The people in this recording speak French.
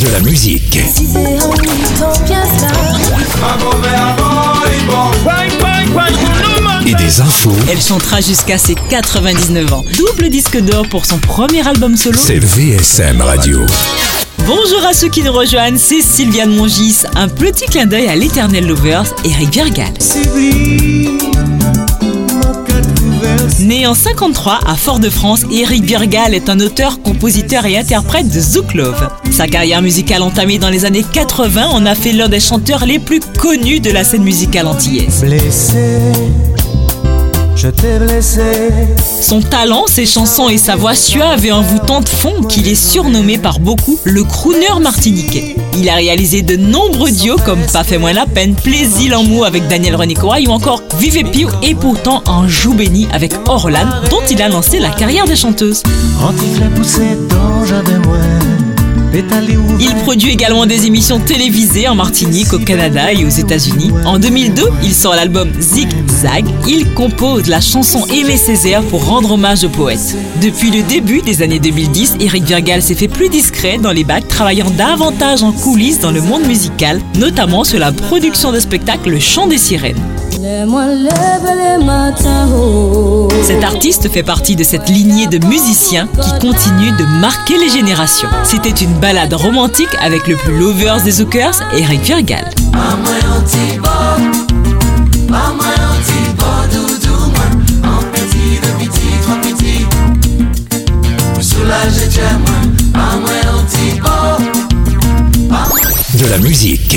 De la musique. Et des infos. Elle chantera jusqu'à ses 99 ans. Double disque d'or pour son premier album solo. C'est VSM Radio. Bonjour à ceux qui nous rejoignent, c'est Sylviane Mongis. Un petit clin d'œil à l'éternel Lovers, Eric Virgal. Né en 53 à Fort-de-France, Eric Virgal est un auteur, compositeur et interprète de Zouk Love. Sa carrière musicale entamée dans les années 80 en a fait l'un des chanteurs les plus connus de la scène musicale antillaise. Je t'ai blessé. Son talent, ses chansons et sa voix suave et envoûtante font qu'il est surnommé par beaucoup le crooner martiniquais. Il a réalisé de nombreux duos comme Pas fait moins la peine, Plaisir en mot avec Daniel René Corail ou encore Vive Pio et pourtant Un joue béni avec Orlan dont il a lancé la carrière de chanteuse. Il produit également des émissions télévisées en Martinique, au Canada et aux États-Unis. En 2002, il sort l'album Zig Zag. Il compose la chanson Aimé Césaire pour rendre hommage au poète. Depuis le début des années 2010, Eric Virgal s'est fait plus discret dans les bacs, travaillant davantage en coulisses dans le monde musical, notamment sur la production de spectacle Le Chant des Sirènes. Cet artiste fait partie de cette lignée de musiciens qui continue de marquer les générations. Balade romantique avec le plus lovers des Zookers, Eric Virgal. De la musique.